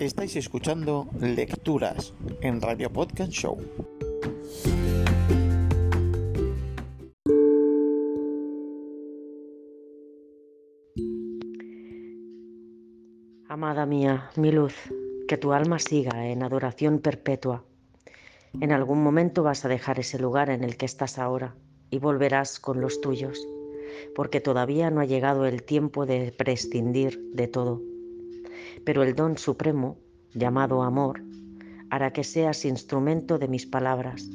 Estáis escuchando Lecturas en Radio Podcast Show. Amada mía, mi luz, que tu alma siga en adoración perpetua. En algún momento vas a dejar ese lugar en el que estás ahora y volverás con los tuyos, porque todavía no ha llegado el tiempo de prescindir de todo. Pero el don supremo, llamado amor, hará que seas instrumento de mis palabras,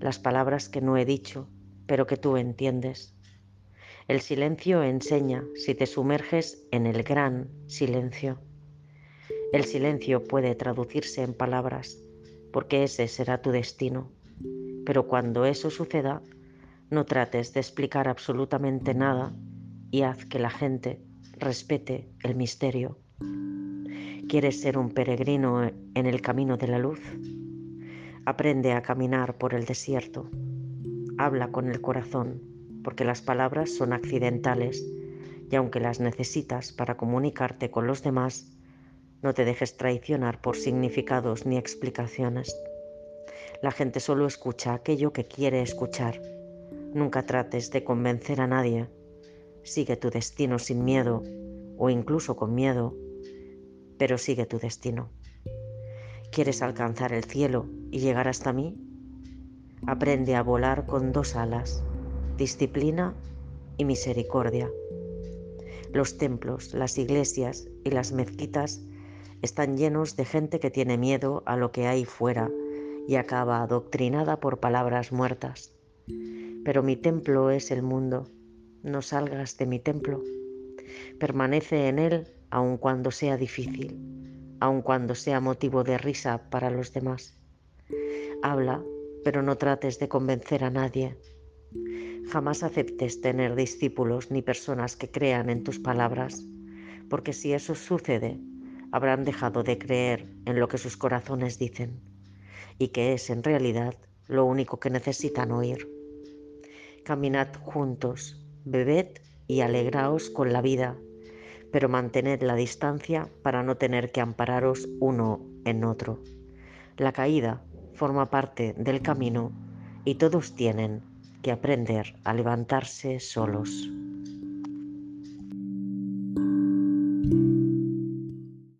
las palabras que no he dicho, pero que tú entiendes. El silencio enseña si te sumerges en el gran silencio. El silencio puede traducirse en palabras, porque ese será tu destino. Pero cuando eso suceda, no trates de explicar absolutamente nada y haz que la gente respete el misterio. ¿Quieres ser un peregrino en el camino de la luz? Aprende a caminar por el desierto. Habla con el corazón, porque las palabras son accidentales y aunque las necesitas para comunicarte con los demás, no te dejes traicionar por significados ni explicaciones. La gente solo escucha aquello que quiere escuchar. Nunca trates de convencer a nadie. Sigue tu destino sin miedo o incluso con miedo, pero sigue tu destino. ¿Quieres alcanzar el cielo y llegar hasta mí? Aprende a volar con dos alas, disciplina y misericordia. Los templos, las iglesias y las mezquitas están llenos de gente que tiene miedo a lo que hay fuera y acaba adoctrinada por palabras muertas. Pero mi templo es el mundo, no salgas de mi templo. Permanece en él aun cuando sea difícil, aun cuando sea motivo de risa para los demás. Habla, pero no trates de convencer a nadie. Jamás aceptes tener discípulos ni personas que crean en tus palabras, porque si eso sucede, habrán dejado de creer en lo que sus corazones dicen y que es en realidad lo único que necesitan oír. Caminad juntos, bebed y alegraos con la vida, pero mantened la distancia para no tener que ampararos uno en otro. La caída forma parte del camino y todos tienen que aprender a levantarse solos.